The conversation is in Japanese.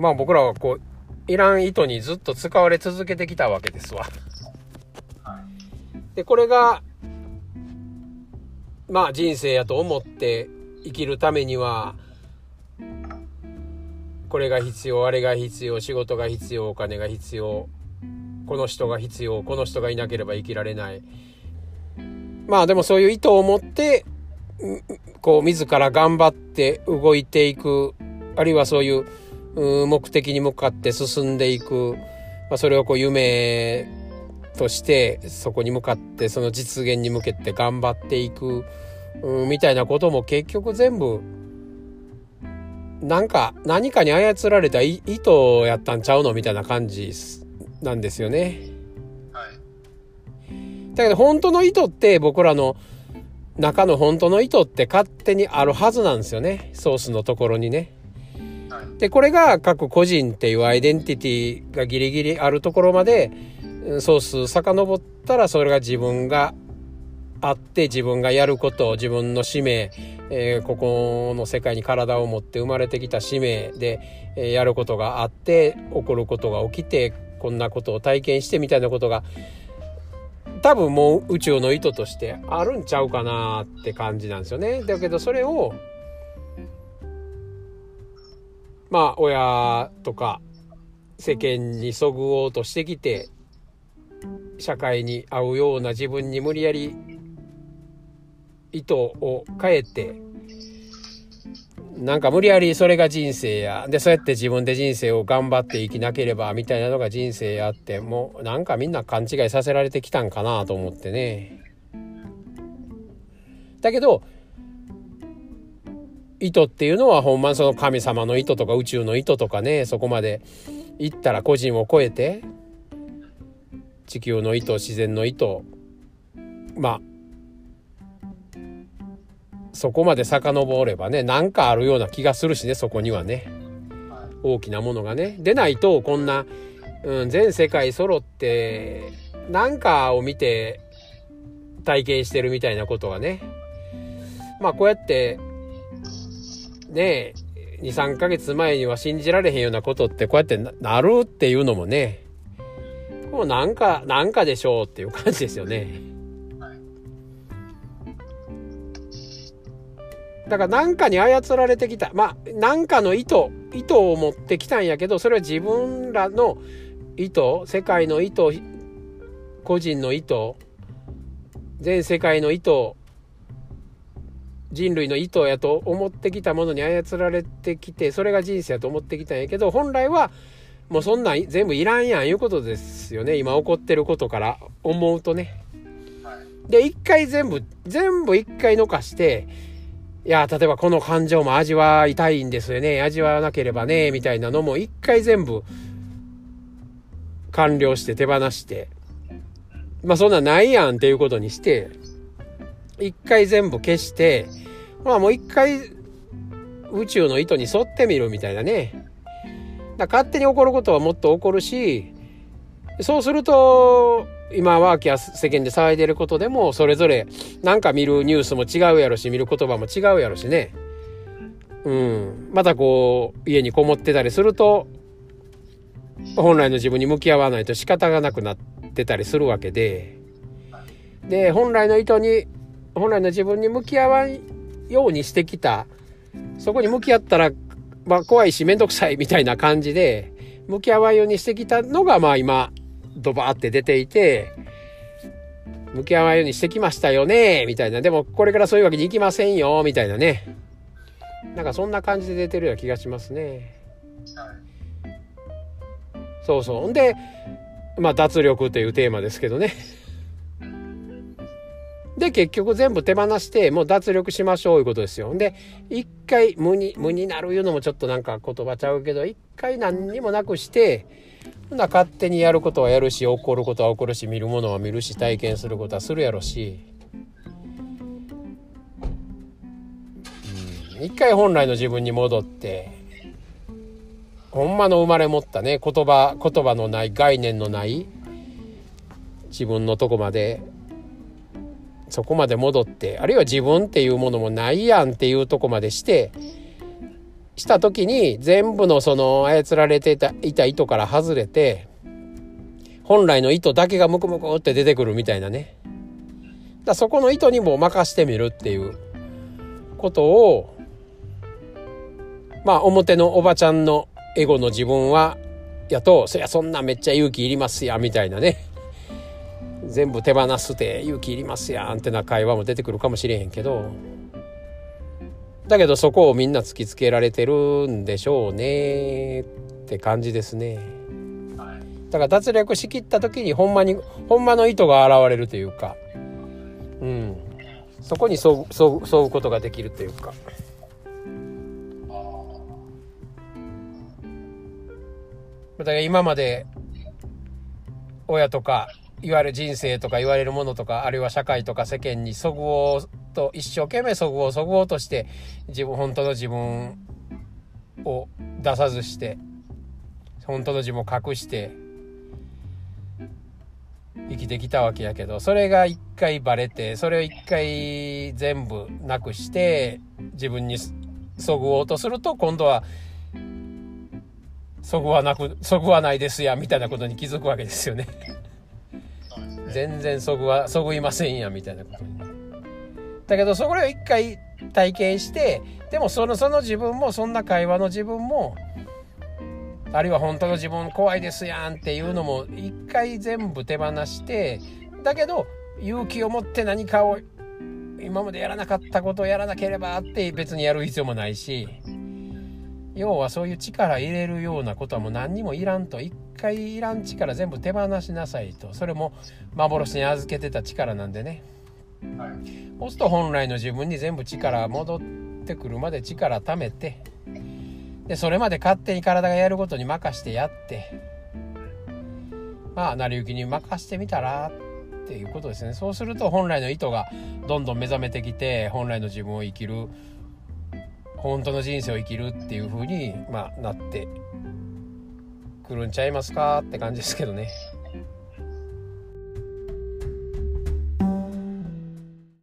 まあ僕らはこう、いらん糸にずっと使われ続けてきたわけですわ。で、これが、まあ人生やと思って生きるためには、これが必要、あれが必要、仕事が必要、お金が必要、この人が必要、この人がいなければ生きられない。まあでもそういう意図を持って、こう自ら頑張って動いていく、あるいはそういう目的に向かって進んでいく、まあ、それをこう夢としてそこに向かってその実現に向けて頑張っていく、みたいなことも結局全部なんか何かに操られた意図やったんちゃうの？みたいな感じなんですよね。はい。だけど本当の意図って僕らの中の本当の意図って勝手にあるはずなんですよね。ソースのところにね。で、これが各個人っていうアイデンティティがギリギリあるところまでソース遡ったらそれが自分があって自分がやること自分の使命、えー、ここの世界に体を持って生まれてきた使命で、えー、やることがあって起こることが起きてこんなことを体験してみたいなことが多分もう宇宙の意図としてあるんちゃうかなって感じなんですよね。だけどそれをまあ親とか世間にそぐおうとしてきて社会に合うような自分に無理やり意図を変えてなんか無理やりそれが人生や。でそうやって自分で人生を頑張って生きなければみたいなのが人生やってもうなんかみんな勘違いさせられてきたんかなと思ってね。だけど意図っていうのはほんまその神様の意図とか宇宙の意図とかねそこまで行ったら個人を超えて地球の意図自然の意図まあそこまで遡ればね、なんかあるような気がするしね、そこにはね。大きなものがね。でないと、こんな、うん、全世界揃って、なんかを見て体験してるみたいなことはね。まあこうやって、ね2、3ヶ月前には信じられへんようなことってこうやってなるっていうのもね、もうなんか、なんかでしょうっていう感じですよね。だから何かに操られてきた。まあ、何かの意図、意図を持ってきたんやけど、それは自分らの意図、世界の意図、個人の意図、全世界の意図、人類の意図やと思ってきたものに操られてきて、それが人生やと思ってきたんやけど、本来はもうそんなん全部いらんやんいうことですよね。今起こってることから思うとね。で、一回全部、全部一回残して、いや、例えばこの感情も味わいたいんですよね。味わわなければね、みたいなのも一回全部完了して手放して、まあそんなんないやんっていうことにして、一回全部消して、まあもう一回宇宙の意図に沿ってみるみたいなね。だ勝手に起こることはもっと起こるし、そうすると、今ワーキャ世間で騒いでることでもそれぞれなんか見るニュースも違うやろし見る言葉も違うやろしね。うん。またこう家にこもってたりすると本来の自分に向き合わないと仕方がなくなってたりするわけで。で本来の意図に本来の自分に向き合わんようにしてきたそこに向き合ったら、まあ、怖いし面倒くさいみたいな感じで向き合わんようにしてきたのがまあ今ドバーって出ていて、向き合わんようにしてきましたよね、みたいな。でも、これからそういうわけにいきませんよ、みたいなね。なんかそんな感じで出てるような気がしますね。そうそう。んで、まあ、脱力というテーマですけどね。で、結局全部手放して、もう脱力しましょういうことですよ。で、一回無に、無になるいうのもちょっとなんか言葉ちゃうけど、一回何にもなくして、ほな勝手にやることはやるし起こることは起こるし見るものは見るし体験することはするやろし、うん、一回本来の自分に戻ってほんまの生まれ持ったね言葉言葉のない概念のない自分のとこまでそこまで戻ってあるいは自分っていうものもないやんっていうとこまでしてした時に全部のその操られていた糸から外れて本来の糸だけがムクムクって出てくるみたいなね。だそこの糸にも任してみるっていうことをまあ表のおばちゃんのエゴの自分はやとそりゃそんなめっちゃ勇気いりますやみたいなね。全部手放すて勇気いりますやん。ってな会話も出てくるかもしれへんけど。だけどそこをみんな突きつけられてるんでしょうね。って感じですね。だから脱力しきった時にほんまにほんまの意図が現れるというか、うん、そこに沿う沿う沿うことができるというか。だから今まで親とかいわゆる人生とか言われるものとかあるいは社会とか世間にそぐおうと一生懸命そぐおうそぐおうとして自分本当の自分を出さずして本当の自分を隠して生きてきたわけやけどそれが一回バレてそれを一回全部なくして自分にそぐおうとすると今度はそぐわなくそぐわないですやみたいなことに気づくわけですよね。全然そぐわそぐいませんやみたいなことに。だけどそれを一回体験してでもそのその自分もそんな会話の自分もあるいは本当の自分怖いですやんっていうのも一回全部手放してだけど勇気を持って何かを今までやらなかったことをやらなければって別にやる必要もないし要はそういう力入れるようなことはもう何にもいらんと。一回いらん力全部手放しなさいとそれも幻に預けてた力なんでね、はい、そうすと本来の自分に全部力戻ってくるまで力貯めてでそれまで勝手に体がやることに任してやってまあ成り行きに任してみたらっていうことですね。そうすると本来の意図がどんどん目覚めてきて本来の自分を生きる本当の人生を生きるっていう風に、まあ、なって来るんちゃいますかって感じですけどね。